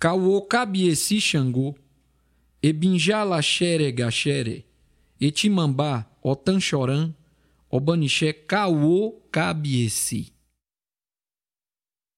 Caô cabieci Xangô, Ebinjala xere gaxere, Etimambá, Otanchorã, Obanixé Caô cabieci.